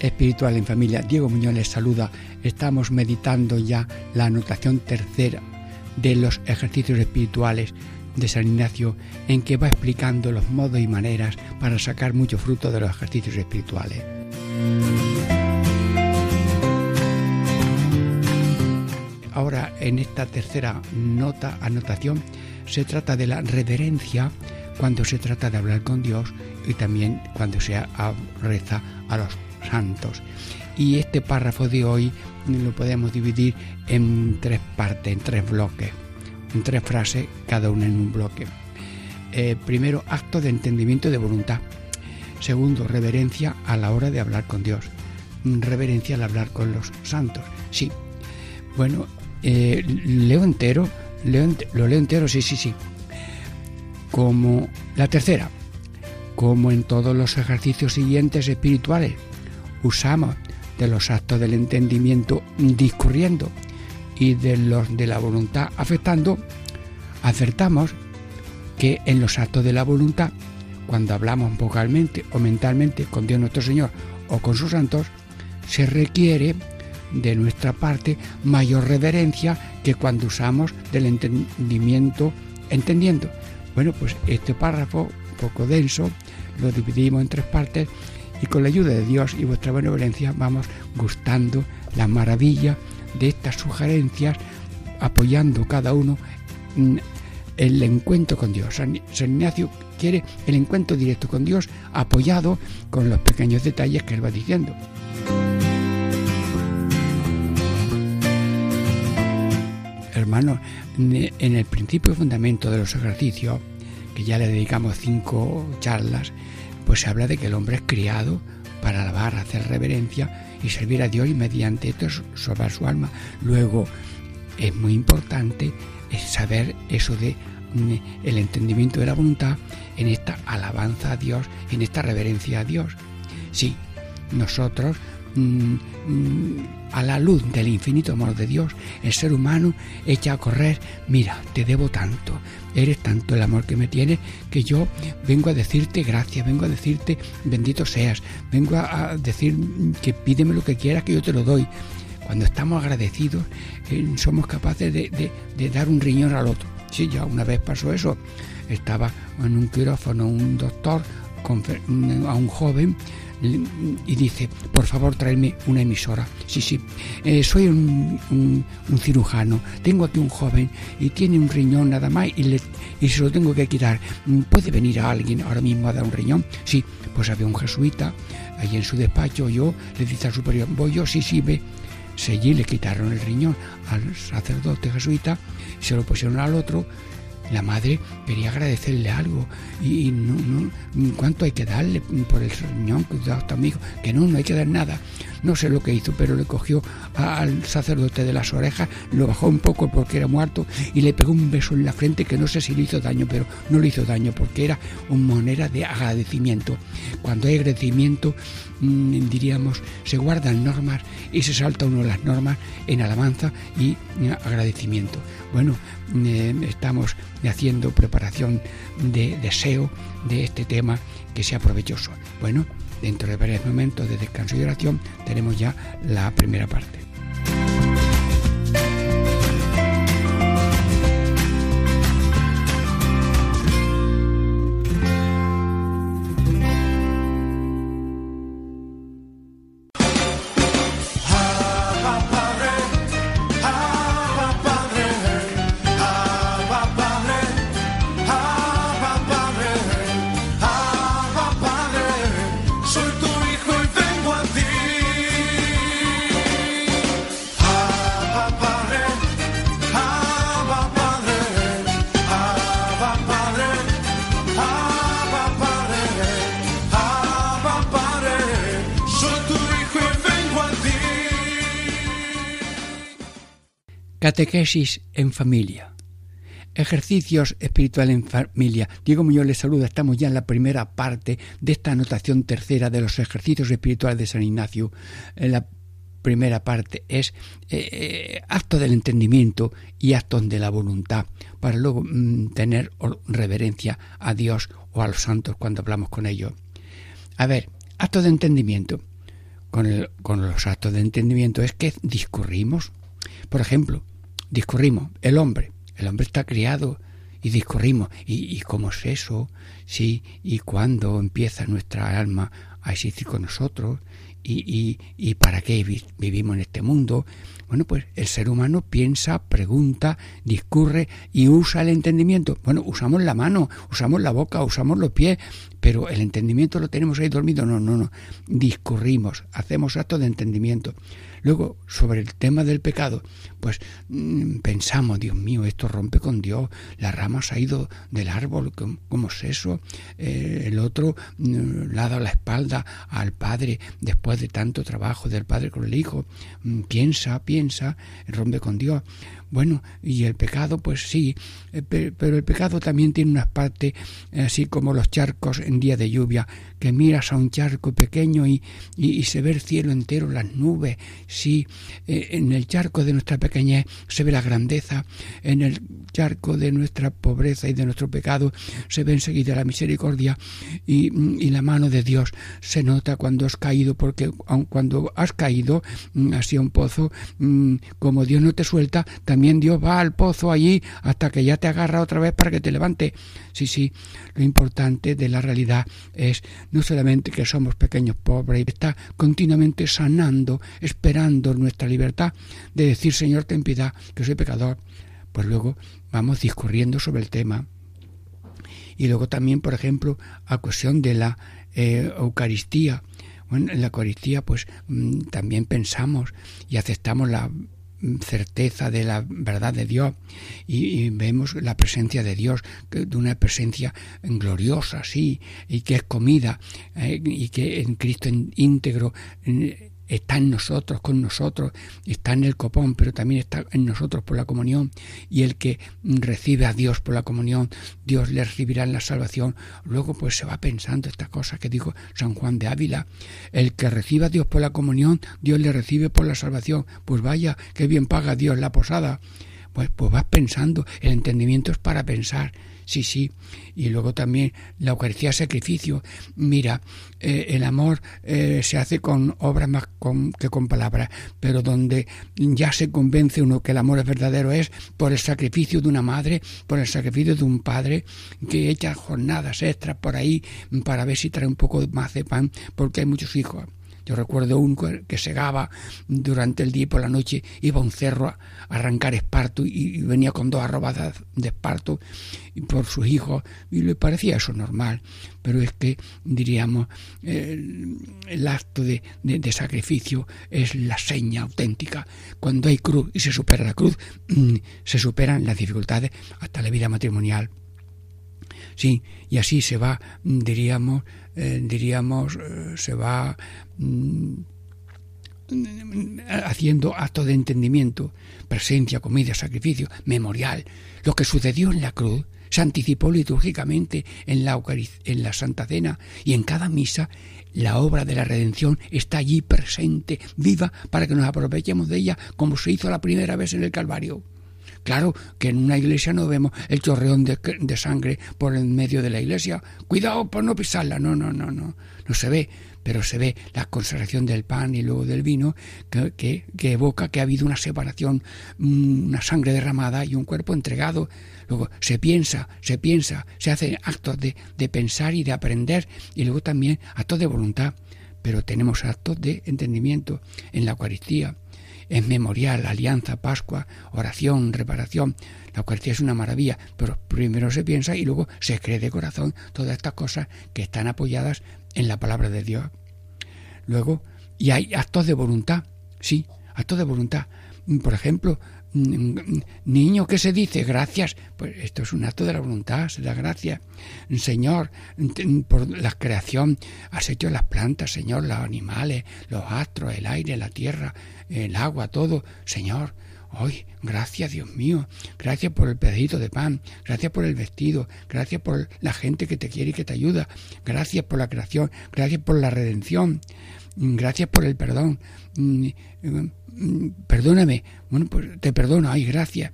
espiritual en familia. Diego Muñoz les saluda. Estamos meditando ya la anotación tercera de los ejercicios espirituales de San Ignacio en que va explicando los modos y maneras para sacar mucho fruto de los ejercicios espirituales. Ahora, en esta tercera nota, anotación, se trata de la reverencia cuando se trata de hablar con Dios y también cuando se reza a los santos. Y este párrafo de hoy lo podemos dividir en tres partes, en tres bloques, en tres frases, cada una en un bloque. Eh, primero, acto de entendimiento de voluntad. Segundo, reverencia a la hora de hablar con Dios. Reverencia al hablar con los santos. Sí. Bueno, eh, leo entero, lo leo entero, sí, sí, sí. Como la tercera, como en todos los ejercicios siguientes espirituales, usamos de los actos del entendimiento discurriendo y de los de la voluntad afectando, acertamos que en los actos de la voluntad, cuando hablamos vocalmente o mentalmente con Dios nuestro Señor o con sus santos, se requiere de nuestra parte mayor reverencia que cuando usamos del entendimiento entendiendo. Bueno, pues este párrafo, un poco denso, lo dividimos en tres partes y con la ayuda de Dios y vuestra benevolencia vamos gustando la maravilla de estas sugerencias, apoyando cada uno el encuentro con Dios. San, Ignacio quiere el encuentro directo con Dios apoyado con los pequeños detalles que él va diciendo. Hermano, en el principio y fundamento de los ejercicios, que ya le dedicamos cinco charlas, pues se habla de que el hombre es criado para alabar, hacer reverencia y servir a Dios y mediante esto salvar su alma. Luego es muy importante saber eso de mm, el entendimiento de la voluntad en esta alabanza a Dios, en esta reverencia a Dios. Sí, nosotros mm, mm, a la luz del infinito amor de Dios, el ser humano echa a correr, mira, te debo tanto, eres tanto el amor que me tienes que yo vengo a decirte gracias, vengo a decirte bendito seas, vengo a, decir que pídeme lo que quieras que yo te lo doy. Cuando estamos agradecidos, eh, somos capaces de, de dar un riñón al otro. Sí, ya una vez pasó eso. Estaba en un quirófano un doctor a un joven y dice, por favor, tráeme una emisora. Sí, sí, eh, soy un, cirujano, tengo aquí un joven y tiene un riñón nada más y, le, y se lo tengo que quitar. ¿Puede venir a alguien ahora mismo a dar un riñón? Sí, pues había un jesuita ahí en su despacho, yo le dice al superior, voy yo, sí, sí, ve. Seguí, le quitaron el riñón al sacerdote jesuita, se lo pusieron al otro, la madre quería agradecerle algo y, no, no, cuánto hay que darle por el riñón que tu amigo, que no, no hay que dar nada. No sé lo que hizo, pero le cogió al sacerdote de las orejas, lo bajó un poco porque era muerto y le pegó un beso en la frente que no sé si le hizo daño, pero no le hizo daño porque era una manera de agradecimiento. Cuando hay agradecimiento, mm, diríamos, se guardan normas y se salta uno las normas en alabanza y agradecimiento. Bueno, eh, estamos haciendo preparación de deseo de este tema que sea provechoso. Bueno, dentro de varios momentos de descanso y oración tenemos ya la primera parte. Catequesis en familia. Ejercicios espirituales en familia. Diego Muñoz les saluda. Estamos ya en la primera parte de esta anotación tercera de los ejercicios espirituales de San Ignacio. En la primera parte es eh, eh, acto del entendimiento y actos de la voluntad, para luego mm, tener reverencia a Dios o a los santos cuando hablamos con ellos. A ver, acto de entendimiento. Con, con los actos de entendimiento es que discurrimos. Por ejemplo, discurrimos, el hombre, el hombre está criado y discurrimos, ¿y, cómo es eso? Sí, y cuándo empieza nuestra alma a existir con nosotros, y, y, para qué vivimos en este mundo. Bueno, pues el ser humano piensa, pregunta, discurre y usa el entendimiento. Bueno, usamos la mano, usamos la boca, usamos los pies, pero el entendimiento lo tenemos ahí dormido. No, no, no. Discurrimos, hacemos actos de entendimiento. Luego, sobre el tema del pecado, pues mm, pensamos, Dios mío, esto rompe con Dios, la rama se ha ido del árbol, ¿cómo es eso? Eh, el otro mm, le ha dado la espalda al Padre después de tanto trabajo del Padre con el Hijo. Mm, piensa, piensa, rompe con Dios. Bueno, y el pecado, pues sí, eh, pero el pecado también tiene una parte, eh, así como los charcos en día de lluvia, que miras a un charco pequeño y, y, se ve el cielo entero, las nubes. Sí, eh, en el charco de nuestra pequeñez se ve la grandeza, en el charco de nuestra pobreza y de nuestro pecado se ve enseguida la misericordia y, y la mano de Dios se nota cuando has caído, porque cuando has caído mm, hacia un pozo, mm, como Dios no te suelta, también Dios va al pozo allí hasta que ya te agarra otra vez para que te levante. Sí, sí, lo importante de la realidad es no solamente que somos pequeños pobres, está continuamente sanando, esperando nuestra libertad de decir, Señor, ten piedad, que soy pecador. Pues luego vamos discurriendo sobre el tema. Y luego también, por ejemplo, a cuestión de la eh, Eucaristía. Bueno, en la Eucaristía pues mm, también pensamos y aceptamos la certeza de la verdad de Dios y, vemos la presencia de Dios, de una presencia gloriosa, sí, y que es comida eh, y que en Cristo íntegro está en nosotros, con nosotros, está en el copón, pero también está en nosotros por la comunión. Y el que recibe a Dios por la comunión, Dios le recibirá en la salvación. Luego pues se va pensando esta cosa que dijo San Juan de Ávila. El que recibe a Dios por la comunión, Dios le recibe por la salvación. Pues vaya, qué bien paga Dios la posada. Pues, pues vas pensando, el entendimiento es para pensar sí, sí. Y luego también la Eucaristía sacrificio. Mira, eh, el amor eh, se hace con obras más que con palabras, pero donde ya se convence uno que el amor es verdadero es por el sacrificio de una madre, por el sacrificio de un padre que echa jornadas extras por ahí para ver si trae un poco más de pan, porque hay muchos hijos yo recuerdo un que segaba durante el día y por la noche iba a un cerro a arrancar esparto y venía con dos arrobadas de esparto por sus hijos y le parecía eso normal. Pero es que, diríamos, el, acto de, sacrificio es la seña auténtica. Cuando hay cruz y se supera la cruz, mm, se superan las dificultades hasta la vida matrimonial. Sí, y así se va, diríamos, eh, diríamos, eh, se va mm, haciendo acto de entendimiento, presencia, comida, sacrificio, memorial. Lo que sucedió en la cruz se anticipó litúrgicamente en la, en la Santa Cena y en cada misa la obra de la redención está allí presente, viva, para que nos aprovechemos de ella como se hizo la primera vez en el Calvario. Claro que en una iglesia no vemos el chorreón de, sangre por el medio de la iglesia. Cuidado por no pisarla. No, no, no, no. No se ve, pero se ve la consagración del pan y luego del vino que, evoca que ha habido una separación, mm, una sangre derramada y un cuerpo entregado. Luego se piensa, se piensa, se hacen actos de pensar y de aprender y luego también actos de voluntad. Pero tenemos actos de entendimiento en la Eucaristía es memorial, alianza, Pascua, oración, reparación. La Eucaristía es una maravilla, pero primero se piensa y luego se cree de corazón todas estas cosas que están apoyadas en la palabra de Dios. Luego, y hay actos de voluntad, sí, actos de voluntad. Por ejemplo, Niño, ¿qué se dice? Gracias. Pues esto es un acto de la voluntad, se da gracias. Señor, por la creación has hecho las plantas, Señor, los animales, los astros, el aire, la tierra, el agua, todo. Señor, ¡Ay, gracias Dios mío! Gracias por el pedacito de pan, gracias por el vestido, gracias por la gente que te quiere y que te ayuda, gracias por la creación, gracias por la redención, gracias por el perdón. Mm, mm, perdóname, bueno, pues te perdono, ay, gracias.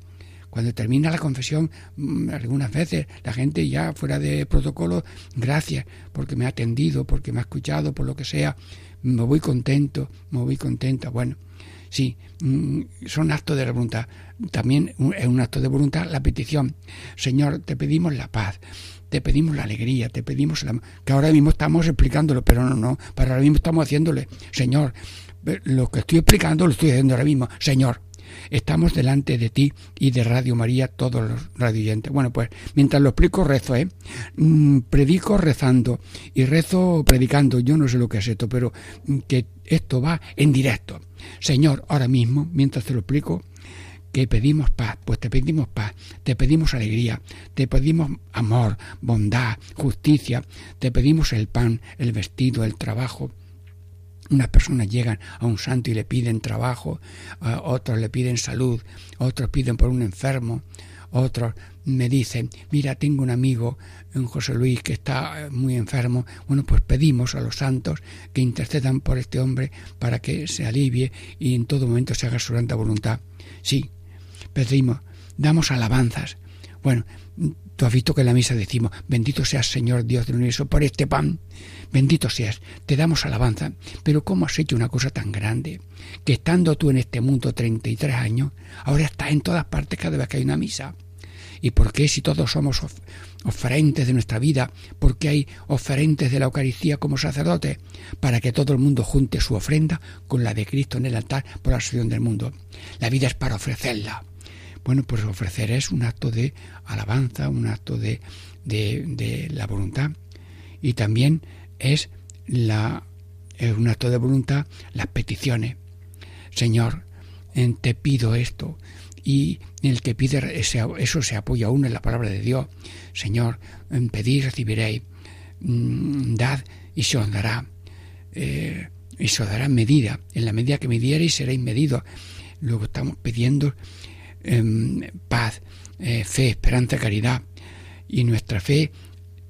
Cuando termina la confesión, mm, algunas veces la gente ya fuera de protocolo, gracias porque me ha atendido, porque me ha escuchado, por lo que sea, me voy contento, me voy contenta. Bueno, sí, mm, son actos de voluntad. También es un acto de voluntad la petición. Señor, te pedimos la paz, te pedimos la alegría, te pedimos la... que ahora mismo estamos explicándolo, pero no, no, para ahora mismo estamos haciéndole, Señor, lo que estoy explicando lo estoy haciendo ahora mismo, Señor, Estamos delante de ti y de Radio María todos los radioyentes. Bueno, pues mientras lo explico rezo, ¿eh? Mm, predico rezando y rezo predicando. Yo no sé lo que es esto, pero que esto va en directo. Señor, ahora mismo, mientras te lo explico, que pedimos paz, pues te pedimos paz, te pedimos alegría, te pedimos amor, bondad, justicia, te pedimos el pan, el vestido, el trabajo, unas personas llegan a un santo y le piden trabajo, otros le piden salud, otros piden por un enfermo, otros me dicen, mira, tengo un amigo, un José Luis, que está muy enfermo. Bueno, pues pedimos a los santos que intercedan por este hombre para que se alivie y en todo momento se haga su santa voluntad. Sí, pedimos, damos alabanzas. Bueno, tú has visto que en la misa decimos, bendito seas Señor Dios del universo por este pan Bendito seas, te damos alabanza, pero ¿cómo has hecho una cosa tan grande? Que estando tú en este mundo 33 años, ahora estás en todas partes cada vez que hay una misa. ¿Y por qué si todos somos oferentes de nuestra vida? ¿Por qué hay oferentes de la Eucaristía como sacerdotes? Para que todo el mundo junte su ofrenda con la de Cristo en el altar por la salvación del mundo. La vida es para ofrecerla. Bueno, pues ofrecer es un acto de alabanza, un acto de, de, la voluntad. Y también es la, un acto de voluntad, las peticiones. Señor, te pido esto. Y el que pide eso se apoya uno en la palabra de Dios. Señor, pedid recibiréis. Mm, dad y se os dará. Eh, y se os dará medida. En la medida que midiereis seréis medidos. Luego estamos pidiendo em, paz, eh, fe, esperanza, caridad. Y nuestra fe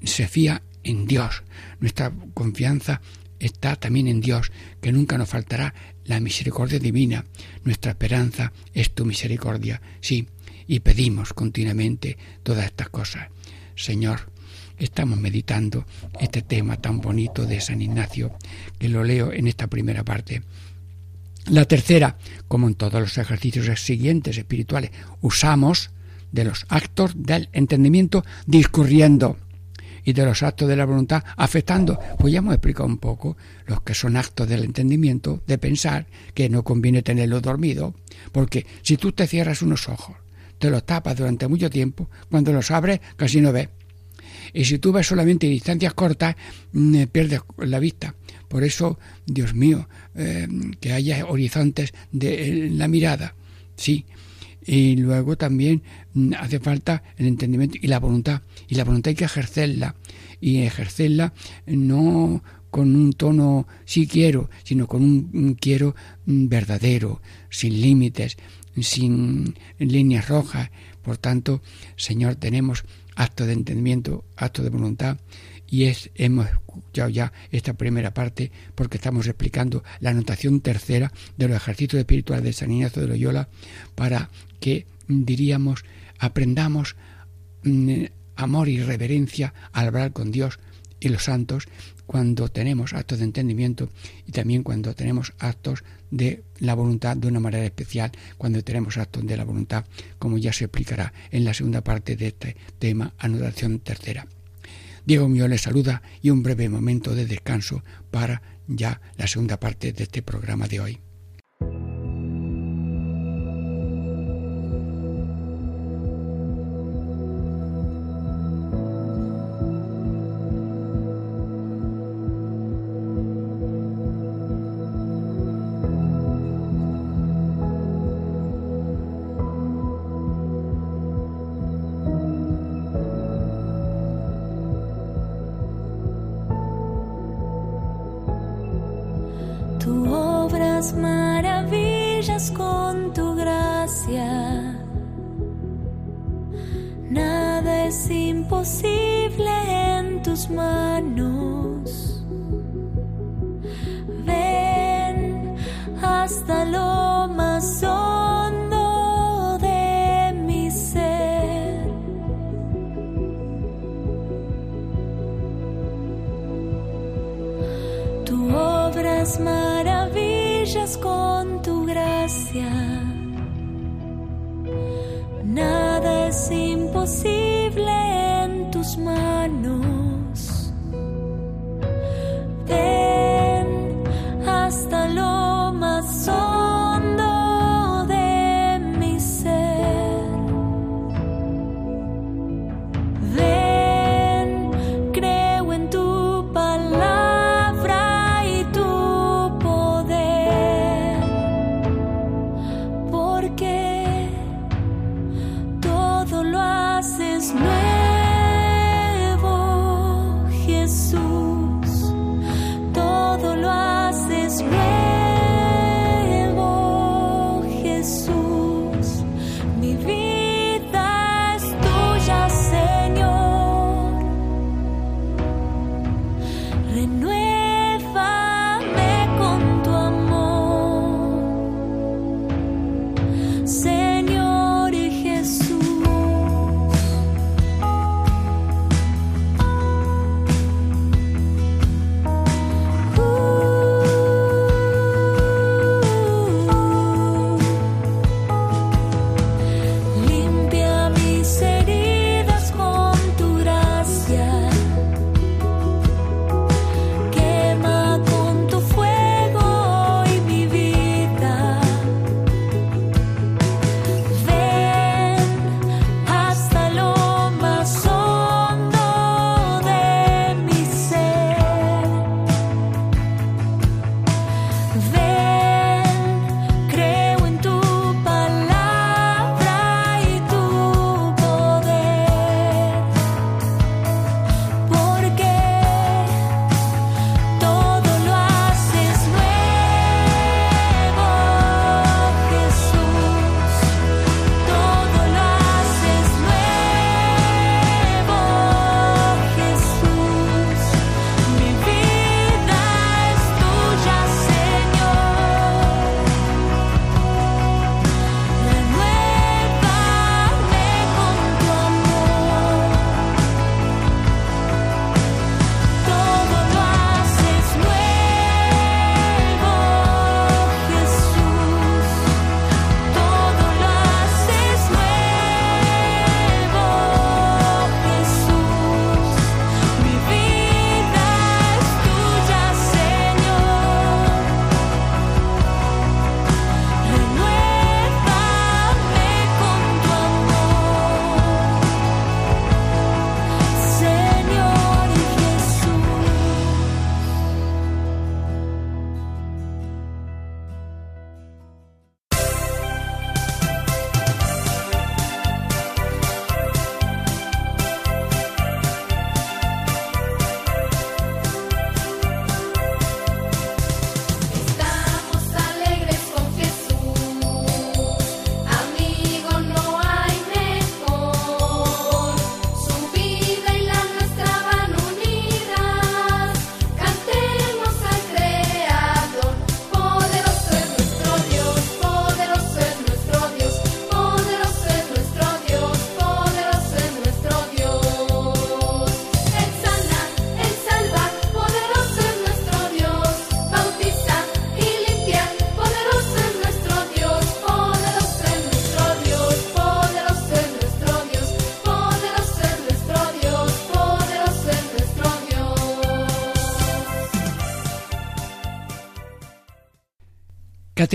se fía en Dios. Nuestra confianza está también en Dios, que nunca nos faltará la misericordia divina. Nuestra esperanza es tu misericordia. Sí, y pedimos continuamente todas estas cosas. Señor, estamos meditando este tema tan bonito de San Ignacio, que lo leo en esta primera parte. La tercera, como en todos los ejercicios siguientes espirituales, usamos de los actos del entendimiento discurriendo y de los actos de la voluntad afectando, pues ya hemos explicado un poco los que son actos del entendimiento, de pensar que no conviene tenerlo dormido, porque si tú te cierras unos ojos, te los tapas durante mucho tiempo, cuando los abres casi no ves. Y si tú ves solamente distancias cortas, mm, eh, pierdes la vista. Por eso, Dios mío, eh, que haya horizontes de la mirada. Sí, y luego también mm, hace falta el entendimiento y la voluntad. Y la voluntad hay que ejercerla. Y ejercerla no con un tono sí quiero, sino con un, quiero mm, verdadero, sin límites, sin líneas rojas. Por tanto, Señor, tenemos acto de entendimiento, acto de voluntad y es, hemos escuchado ya esta primera parte porque estamos explicando la anotación tercera de los ejercicios espirituales de San Ignacio de Loyola para que, diríamos, aprendamos mm, amor y reverencia al hablar con Dios y los santos cuando tenemos actos de entendimiento y también cuando tenemos actos de la voluntad de una manera especial, cuando tenemos actos de la voluntad, como ya se explicará en la segunda parte de este tema, anotación tercera. Diego mío les saluda y un breve momento de descanso para ya la segunda parte de este programa de hoy. Tú obras maravillas con tu gracia. Nada es imposible en tus manos. Ven hasta lo más hondo.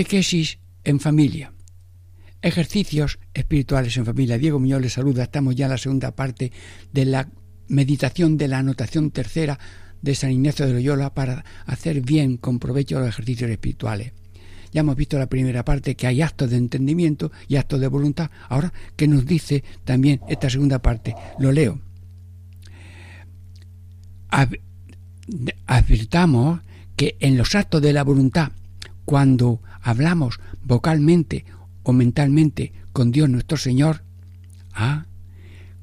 Catequesis en familia. Ejercicios espirituales en familia. Diego Muñoz les saluda. Estamos ya en la segunda parte de la meditación de la anotación tercera de San Ignacio de Loyola para hacer bien con provecho los ejercicios espirituales. Ya hemos visto la primera parte que hay actos de entendimiento y actos de voluntad. Ahora, ¿qué nos dice también esta segunda parte? Lo leo. Advirtamos que en los actos de la voluntad, cuando hablamos vocalmente o mentalmente con Dios nuestro Señor, ah,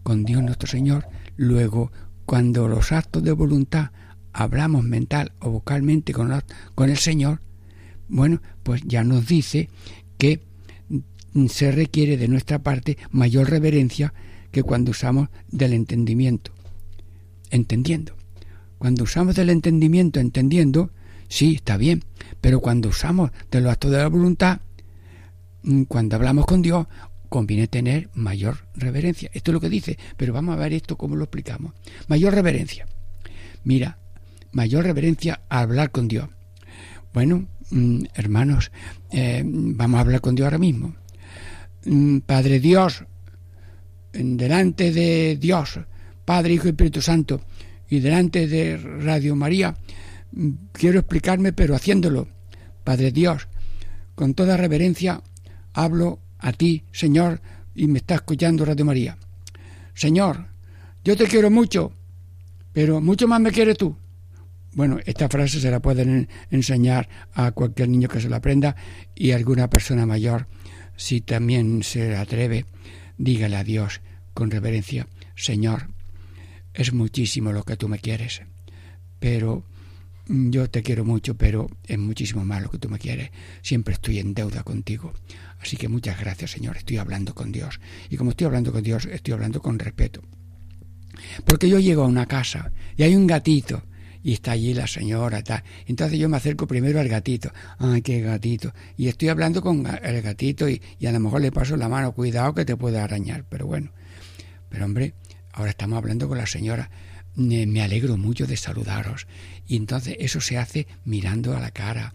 con Dios nuestro Señor, luego cuando los actos de voluntad hablamos mental o vocalmente con, con el Señor, bueno, pues ya nos dice que se requiere de nuestra parte mayor reverencia que cuando usamos del entendimiento. Entendiendo. Cuando usamos del entendimiento entendiendo, sí, está bien, pero cuando usamos de los actos de la voluntad, mm, cuando hablamos con Dios, conviene tener mayor reverencia. Esto es lo que dice, pero vamos a ver esto cómo lo explicamos. Mayor reverencia. Mira, mayor reverencia a hablar con Dios. Bueno, mm, hermanos, eh, vamos a hablar con Dios ahora mismo. Mm, Padre Dios, delante de Dios, Padre, Hijo y Espíritu Santo, y delante de Radio María, quiero explicarme, pero haciéndolo. Padre Dios, con toda reverencia, hablo a ti, Señor, y me está escuchando Radio María. Señor, yo te quiero mucho, pero mucho más me quieres tú. Bueno, esta frase se la pueden en- enseñar a cualquier niño que se la aprenda y alguna persona mayor, si también se atreve, dígale a Dios con reverencia, Señor, es muchísimo lo que tú me quieres, pero yo te quiero mucho, pero es muchísimo más lo que tú me quieres. Siempre estoy en deuda contigo. Así que muchas gracias, Señor. Estoy hablando con Dios. Y como estoy hablando con Dios, estoy hablando con respeto. Porque yo llego a una casa y hay un gatito y está allí la señora, tal. Entonces yo me acerco primero al gatito. Ay, qué gatito. Y estoy hablando con el gatito y, y a lo mejor le paso la mano. Cuidado que te puede arañar. Pero bueno. Pero hombre, ahora estamos hablando con la señora. Me alegro mucho de saludaros. Y entonces eso se hace mirando a la cara,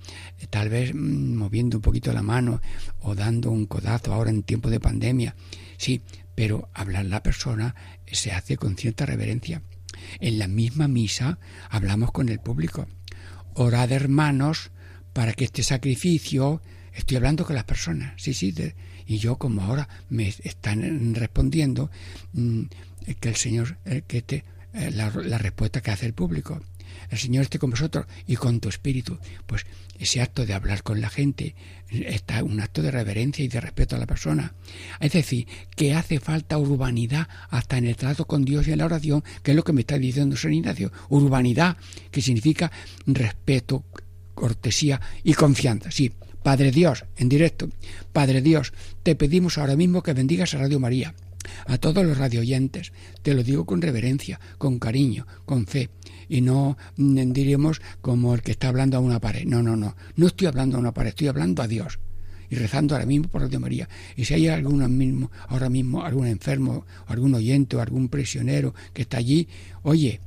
tal vez mm, moviendo un poquito la mano o dando un codazo ahora en tiempo de pandemia. Sí, pero hablar la persona se hace con cierta reverencia. En la misma misa hablamos con el público. Orad hermanos para que este sacrificio, estoy hablando con las personas, sí, sí, y yo como ahora me están respondiendo mm, que el Señor, eh, que te, eh, la, la respuesta que hace el público. El Señor esté con vosotros y con tu espíritu. Pues ese acto de hablar con la gente está un acto de reverencia y de respeto a la persona. Es decir, que hace falta urbanidad hasta en el trato con Dios y en la oración, que es lo que me está diciendo San Ignacio. Urbanidad, que significa respeto, cortesía y confianza. Sí, Padre Dios, en directo. Padre Dios, te pedimos ahora mismo que bendigas a Radio María, a todos los radioyentes. Te lo digo con reverencia, con cariño, con fe. Y no mm, diremos como el que está hablando a una pared. No, no, no. No estoy hablando a una pared, estoy hablando a Dios. Y rezando ahora mismo por Radio María. Y si hay alguno mismo, ahora mismo algún enfermo, algún oyente o algún prisionero que está allí, oye,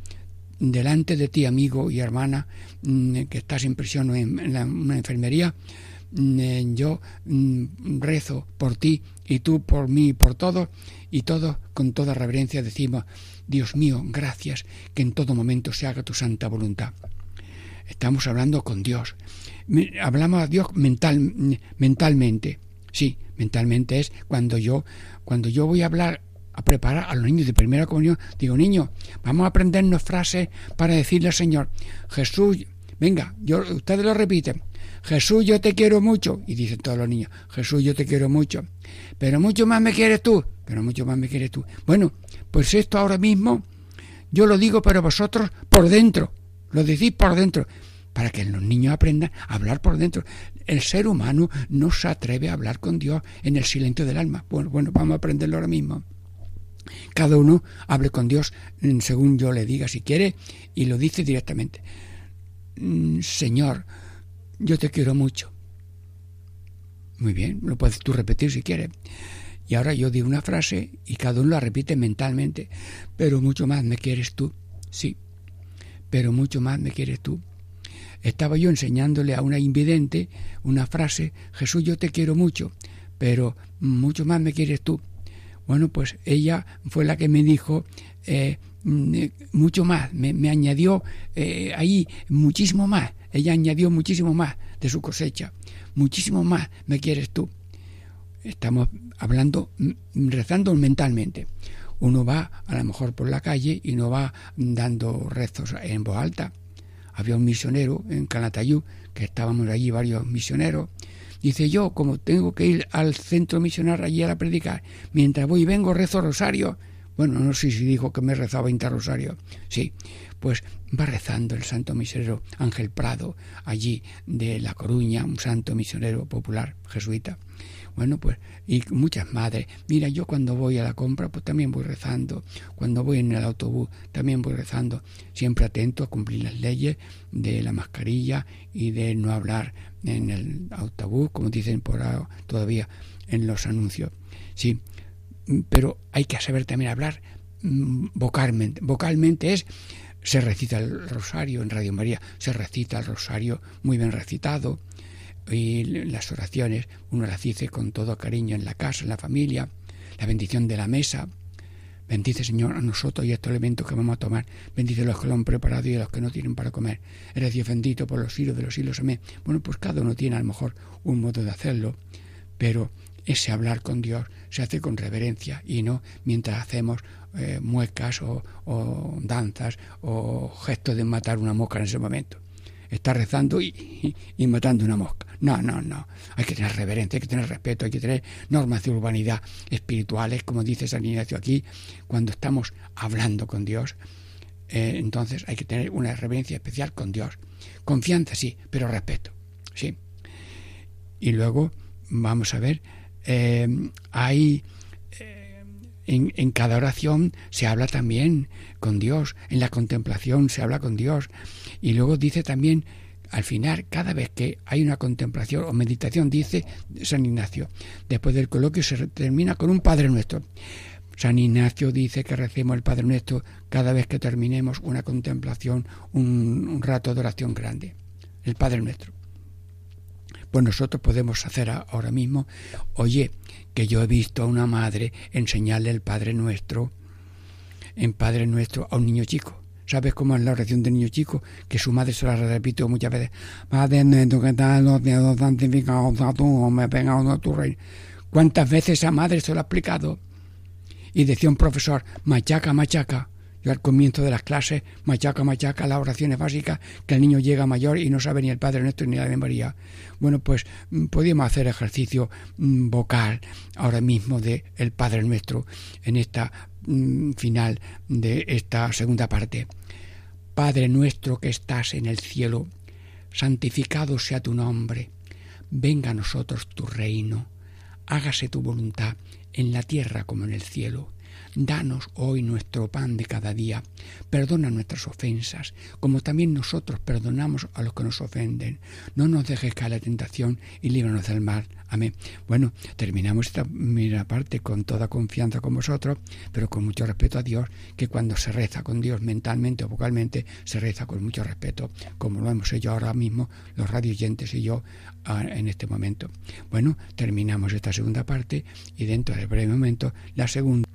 delante de ti, amigo y hermana, mm, que estás en prisión o en, una enfermería, mm, eh, yo rezo por ti y tú por mí y por todos, y todos con toda reverencia decimos, Dios mío, gracias, que en todo momento se haga tu santa voluntad. Estamos hablando con Dios. Hablamos a Dios mental, mentalmente. Sí, mentalmente es cuando yo, cuando yo voy a hablar, a preparar a los niños de primera comunión, digo, niños, vamos a aprendernos frases para decirle al Señor, Jesús, venga, yo, ustedes lo repiten, Jesús, yo te quiero mucho. Y dicen todos los niños, Jesús, yo te quiero mucho. Pero mucho más me quieres tú. Pero mucho más me quieres tú. Bueno, pues esto ahora mismo yo lo digo, pero vosotros por dentro. Lo decís por dentro. Para que los niños aprendan a hablar por dentro. El ser humano no se atreve a hablar con Dios en el silencio del alma. Bueno, bueno, vamos a aprenderlo ahora mismo. Cada uno hable con Dios mm, según yo le diga si quiere y lo dice directamente. Mm, Señor, yo te quiero mucho. Muy bien, lo puedes tú repetir si quieres. Y ahora yo digo una frase y cada uno la repite mentalmente. Pero mucho más me quieres tú. Sí, pero mucho más me quieres tú. Estaba yo enseñándole a una invidente una frase, Jesús, yo te quiero mucho, pero mucho más me quieres tú. Bueno, pues ella fue la que me dijo eh, mm, eh, mucho más, me, añadió eh, ahí muchísimo más. Ella añadió muchísimo más de su cosecha, muchísimo más me quieres tú. Estamos hablando, mm, rezando mentalmente. Uno va a lo mejor por la calle y no va dando rezos en voz alta. Había un misionero en Calatayud, que estábamos allí varios misioneros, Dice yo, como tengo que ir al centro misionario allí a predicar, mientras voy y vengo rezo rosario. Bueno, no sé si dijo que me rezaba 20 rosarios. Sí, pues va rezando el santo misionero Ángel Prado, allí de La Coruña, un santo misionero popular jesuita. Bueno, pues, y muchas madres. Mira, yo cuando voy a la compra, pues también voy rezando. Cuando voy en el autobús, también voy rezando. Siempre atento a cumplir las leyes de la mascarilla y de no hablar en el autobús, como dicen por ahora todavía en los anuncios. Sí, pero hay que saber también hablar mm, vocalmente. Vocalmente es se recita el rosario en Radio María, se recita el rosario muy bien recitado y las oraciones uno las dice con todo cariño en la casa, en la familia, la bendición de la mesa. Bendice, Señor, a nosotros y a estos elementos que vamos a tomar. Bendice a los que lo han preparado y a los que no tienen para comer. Eres Dios bendito por los siglos de los siglos. Amén. Bueno, pues cada uno tiene a lo mejor un modo de hacerlo, pero ese hablar con Dios se hace con reverencia y no mientras hacemos eh, muecas o, danzas o gestos de matar una mosca en ese momento. Está rezando y, y, y, matando una mosca. No, no, no. Hay que tener reverencia, hay que tener respeto, hay que tener normas de urbanidad espirituales, como dice San Ignacio aquí, cuando estamos hablando con Dios. Eh, entonces hay que tener una reverencia especial con Dios. Confianza, sí, pero respeto. Sí. Y luego vamos a ver eh, hay eh, en, cada oración se habla también con Dios, en la contemplación se habla con Dios. Y luego dice también, al final, cada vez que hay una contemplación o meditación, dice San Ignacio, después del coloquio se termina con un Padre Nuestro. San Ignacio dice que recemos el Padre Nuestro cada vez que terminemos una contemplación, un, un rato de oración grande. El Padre Nuestro pues nosotros podemos hacer ahora mismo, oye, que yo he visto a una madre enseñarle el Padre Nuestro, en Padre Nuestro, a un niño chico. ¿Sabes cómo es la oración del niño chico? Que su madre se la repite muchas veces. Padre nuestro que estás en los cielos, santificado sea tu nombre, venga tu reino. ¿Cuántas veces esa madre se lo ha explicado? Y decía un profesor, machaca, machaca. Yo al comienzo de las clases, machaca, machaca, las oraciones básicas, que el niño llega mayor y no sabe ni el Padre Nuestro ni la de María. Bueno, pues podíamos hacer ejercicio vocal ahora mismo de el Padre Nuestro en esta final de esta segunda parte. Padre nuestro que estás en el cielo, santificado sea tu nombre, venga a nosotros tu reino, hágase tu voluntad en la tierra como en el cielo. Danos hoy nuestro pan de cada día. Perdona nuestras ofensas, como también nosotros perdonamos a los que nos ofenden. No nos dejes caer la tentación y líbranos del mal. Amén. Bueno, terminamos esta primera parte con toda confianza con vosotros, pero con mucho respeto a Dios, que cuando se reza con Dios mentalmente o vocalmente, se reza con mucho respeto, como lo hemos hecho ahora mismo los radioyentes y yo en este momento. Bueno, terminamos esta segunda parte y dentro de breve momento la segunda.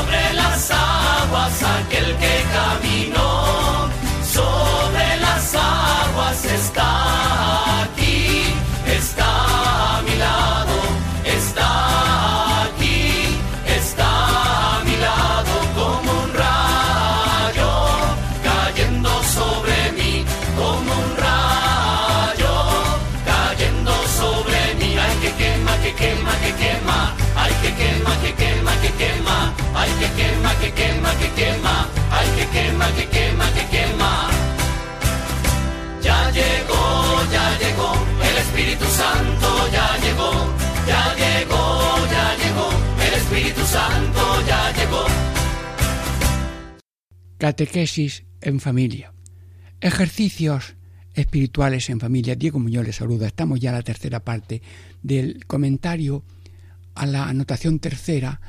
quema, que quema, que quema. Ya llegó, ya llegó, el Espíritu Santo ya llegó, ya llegó, ya llegó, el Espíritu Santo ya llegó. Catequesis en familia. Ejercicios espirituales en familia. Diego Muñoz les saluda. Estamos ya en la tercera parte del comentario a la anotación tercera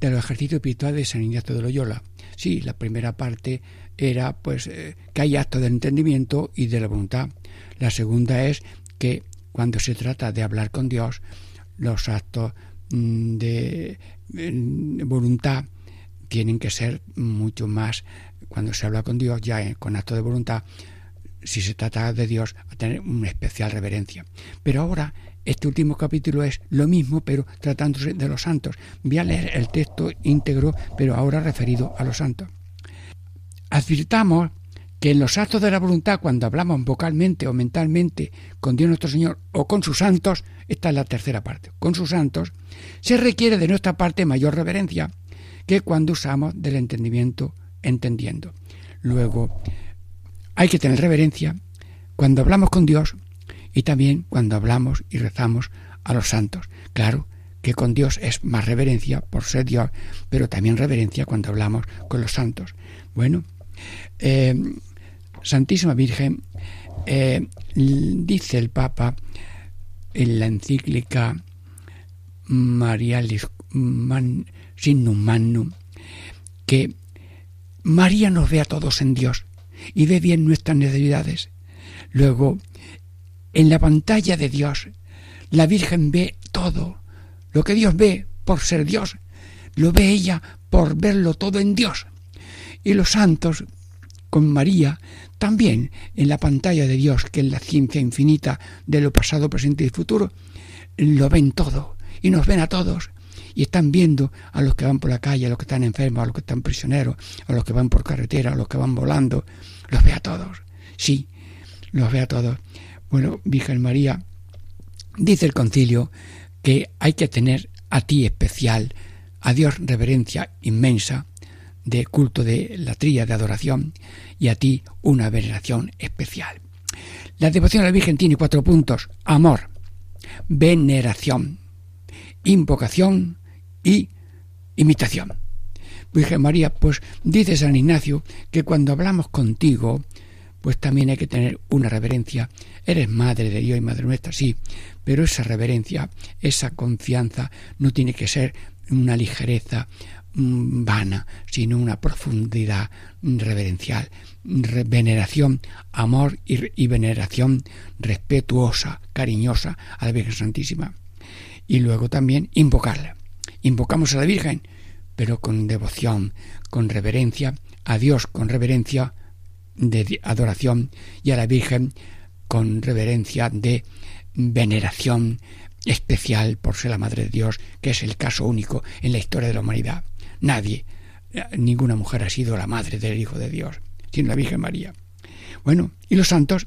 de los ejercicios espirituales de San Ignacio de Loyola. Sí, la primera parte era pues eh, que hay actos del entendimiento y de la voluntad. La segunda es que cuando se trata de hablar con Dios, los actos mm, de mm, voluntad tienen que ser mucho más, cuando se habla con Dios, ya con acto de voluntad, si se trata de Dios, a tener una especial reverencia. Pero ahora, este último capítulo es lo mismo, pero tratándose de los santos. Voy a leer el texto íntegro, pero ahora referido a los santos. Advirtamos que en los actos de la voluntad, cuando hablamos vocalmente o mentalmente con Dios nuestro Señor o con sus santos, esta es la tercera parte, con sus santos, se requiere de nuestra parte mayor reverencia que cuando usamos del entendimiento entendiendo. Luego, hay que tener reverencia cuando hablamos con Dios y también cuando hablamos y rezamos a los santos. Claro que con Dios es más reverencia por ser Dios, pero también reverencia cuando hablamos con los santos. Bueno, eh, Santísima Virgen, eh, dice el Papa en la encíclica Marialis Man, que María nos ve a todos en Dios y ve bien nuestras necesidades. Luego, en la pantalla de Dios, la Virgen ve todo. Lo que Dios ve por ser Dios, lo ve ella por verlo todo en Dios. Y los santos, con María, también en la pantalla de Dios, que es la ciencia infinita de lo pasado, presente y futuro, lo ven todo y nos ven a todos y están viendo a los que van por la calle, a los que están enfermos, a los que están prisioneros, a los que van por carretera, a los que van volando, los ve a todos. Sí, los ve a todos. Bueno, Virgen María, dice el concilio que hay que tener a ti especial, a Dios reverencia inmensa, de culto de la trilla de adoración, y a ti una veneración especial. La devoción a la Virgen tiene cuatro puntos: amor, veneración, invocación y imitación. Virgen María, pues dice San Ignacio que cuando hablamos contigo, pues también hay que tener una reverencia. Eres madre de Dios y madre nuestra, sí, pero esa reverencia, esa confianza no tiene que ser una ligereza mm, vana, sino una profundidad reverencial, re- veneración, amor y veneración respetuosa, cariñosa a la Virgen Santísima. Y luego también invocarla. Invocamos a la Virgen, pero con devoción, con reverencia, a Dios con reverencia de adoración y a la Virgen con reverencia de veneración especial por ser la Madre de Dios, que es el caso único en la historia de la humanidad. Nadie, ninguna mujer ha sido la madre del Hijo de Dios, sino la Virgen María. Bueno, ¿y los santos?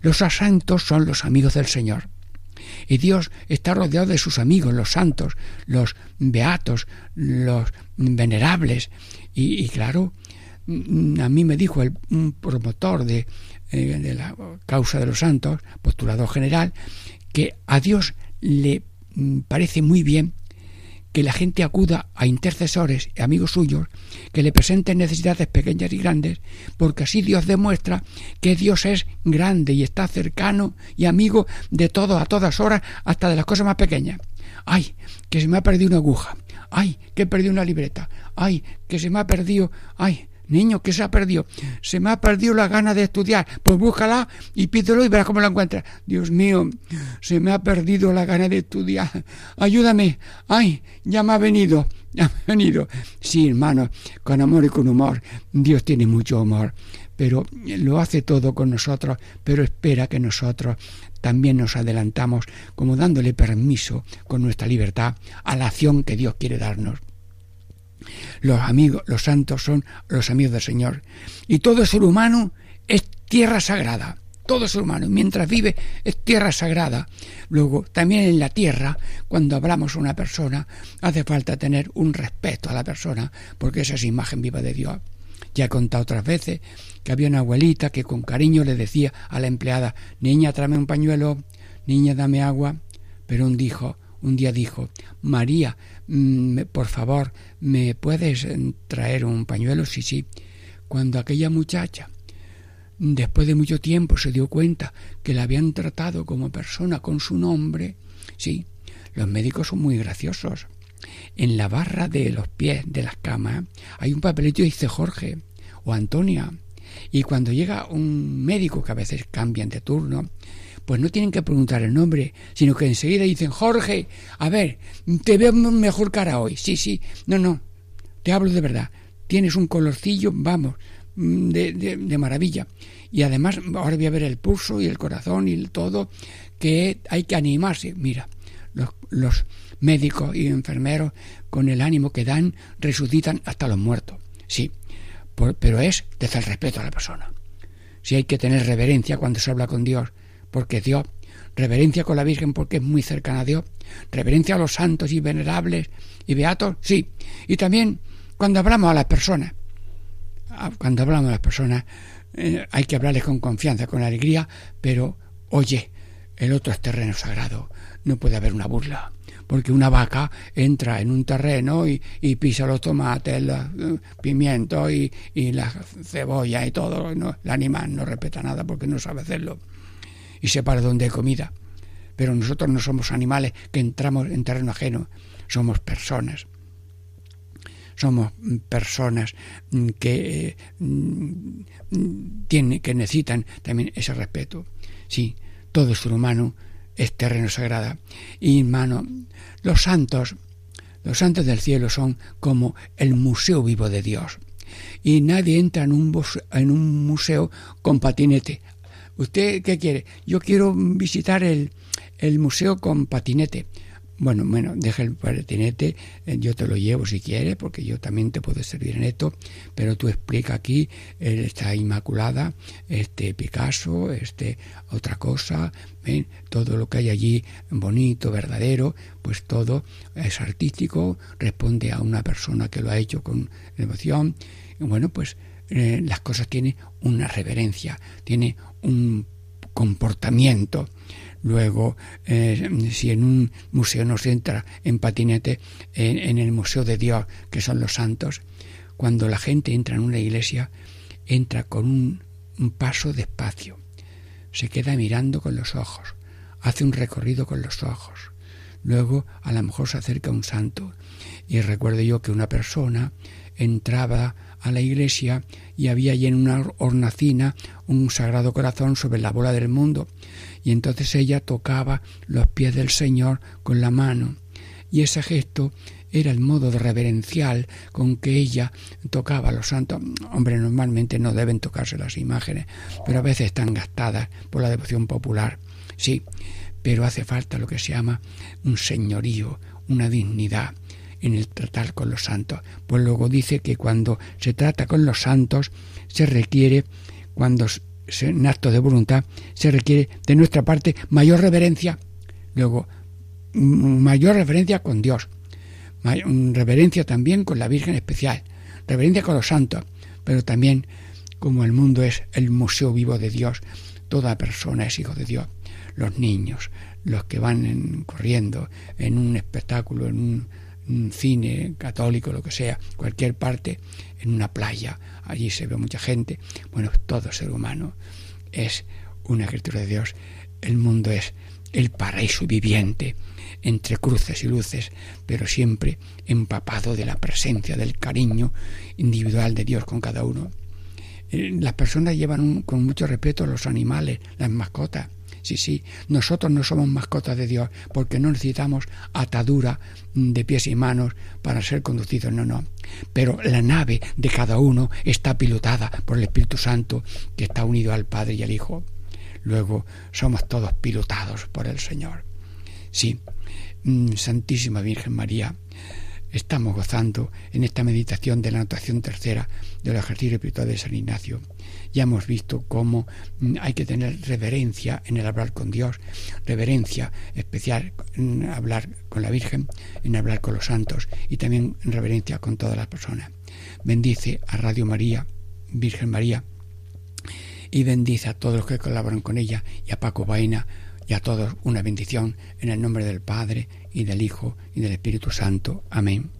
Los santos son los amigos del Señor. Y Dios está rodeado de sus amigos, los santos, los beatos, los venerables. Y, y claro, a mí me dijo el un promotor de, eh, la causa de los santos, postulador general, que a Dios le mm, parece muy bien que la gente acuda a intercesores y amigos suyos que le presenten necesidades pequeñas y grandes, porque así Dios demuestra que Dios es grande y está cercano y amigo de todo a todas horas, hasta de las cosas más pequeñas. Ay, que se me ha perdido una aguja. Ay, que he perdido una libreta. Ay, que se me ha perdido. Ay, niño, que se ha perdido. Se me ha perdido la gana de estudiar. Pues búscala y pídelo y verás cómo la encuentras. Dios mío, se me ha perdido la gana de estudiar. Ayúdame. Ay, ya me ha venido. Ya me ha venido. Sí, hermano, con amor y con humor. Dios tiene mucho humor. Pero lo hace todo con nosotros, pero espera que nosotros también nos adelantamos, como dándole permiso con nuestra libertad a la acción que Dios quiere darnos. Los amigos, los santos son los amigos del Señor. Y todo ser humano es tierra sagrada. Todo ser humano, mientras vive, es tierra sagrada. Luego, también en la tierra, cuando hablamos a una persona, hace falta tener un respeto a la persona, porque esa es imagen viva de Dios. Ya he contado otras veces que había una abuelita que con cariño le decía a la empleada, niña, tráeme un pañuelo, niña, dame agua. Pero un, dijo, un día dijo, María, mm, por favor, ¿me puedes eh, traer un pañuelo? Sí, sí. Cuando aquella muchacha, después de mucho tiempo, se dio cuenta que la habían tratado como persona con su nombre, sí, los médicos son muy graciosos. En la barra de los pies de las camas hay un papelito y dice Jorge o Antonia. Y cuando llega un médico, que a veces cambian de turno, pues no tienen que preguntar el nombre, sino que enseguida dicen, Jorge, a ver, te veo mejor cara hoy. Sí, sí, no, no, te hablo de verdad. Tienes un colorcillo, vamos, mm, de, de- maravilla. Y además, ahora voy a ver el pulso y el corazón y el todo, que hay que animarse. Mira, los, médicos y enfermeros, con el ánimo que dan, resucitan hasta los muertos. Sí, pero es desde el respeto a la persona. Si hay que tener reverencia cuando se habla con Dios, porque Dios, reverencia con la Virgen porque es muy cercana a Dios, reverencia a los santos y venerables y beatos, sí. Y también cuando hablamos a las personas, a- cuando hablamos a las personas, eh, hay que hablarles con confianza, con alegría, pero oye, el otro es terreno sagrado, no puede haber una burla. Porque una vaca entra en un terreno y, pisa los tomates, los eh, pimientos y, y la cebolla y todo. ¿no? El animal no respeta nada porque no sabe hacerlo. Y se para donde hay comida. Pero nosotros no somos animales que entramos en terreno ajeno, somos personas. Somos mm, personas mm, que eh, mm, tienen que necesitan también ese respeto. Sí todo ser humano es terreno sagrado. Y hermano los santos los santos del cielo son como el museo vivo de Dios. Y nadie entra en un, en un museo con patinete ¿Usted qué quiere? Yo quiero visitar el, el museo con patinete. Bueno, bueno, deja el patinete, eh, yo te lo llevo si quieres, porque yo también te puedo servir en esto, pero tú explica aquí, está Inmaculada, este Picasso, este otra cosa, ¿ven? todo lo que hay allí bonito, verdadero, pues todo es artístico, responde a una persona que lo ha hecho con devoción, y bueno, pues eh, las cosas tienen una reverencia, tiene un comportamiento. Luego, eh, si en un museo no se entra en patinete, en, en el Museo de Dios, que son los santos, cuando la gente entra en una iglesia, entra con un, un paso despacio, se queda mirando con los ojos, hace un recorrido con los ojos, luego a lo mejor se acerca un santo. Y recuerdo yo que una persona entraba a la iglesia y había allí en una hornacina un sagrado corazón sobre la bola del mundo. Y entonces ella tocaba los pies del Señor con la mano. Y ese gesto era el modo reverencial con que ella tocaba a los santos. Hombre, normalmente no deben tocarse las imágenes, pero a veces están gastadas por la devoción popular. Sí, pero hace falta lo que se llama un señorío, una dignidad en el tratar con los santos. Pues luego dice que cuando se trata con los santos se requiere, cuando se, en acto de voluntad, se requiere de nuestra parte mayor reverencia, luego m- mayor reverencia con Dios, mm, reverencia también con la Virgen especial, reverencia con los santos, pero también como el mundo es el museo vivo de Dios, toda persona es hijo de Dios, los niños, los que van en- corriendo en un espectáculo, en un, un cine católico, lo que sea, cualquier parte, en una playa, allí se ve mucha gente. Bueno, todo ser humano es una criatura de Dios. El mundo es el paraíso viviente, entre cruces y luces, pero siempre empapado de la presencia, del cariño individual de Dios con cada uno. Eh, Las personas llevan con mucho respeto a los animales, las mascotas. Sí, sí, nosotros no somos mascotas de Dios porque no necesitamos atadura de pies y manos para ser conducidos, no, no. Pero la nave de cada uno está pilotada por el Espíritu Santo que está unido al Padre y al Hijo. Luego somos todos pilotados por el Señor. Sí, mm, Santísima Virgen María, estamos gozando en esta meditación de la anotación tercera del ejercicio espiritual de San Ignacio. Ya hemos visto cómo mm, hay que tener reverencia en el hablar con Dios, reverencia especial en hablar con la Virgen, en hablar con los santos y también en reverencia con todas las personas. Bendice a Radio María, Virgen María, y bendice a todos los que colaboran con ella y a Paco Baena y a todos una bendición en el nombre del Padre y del Hijo y del Espíritu Santo. Amén.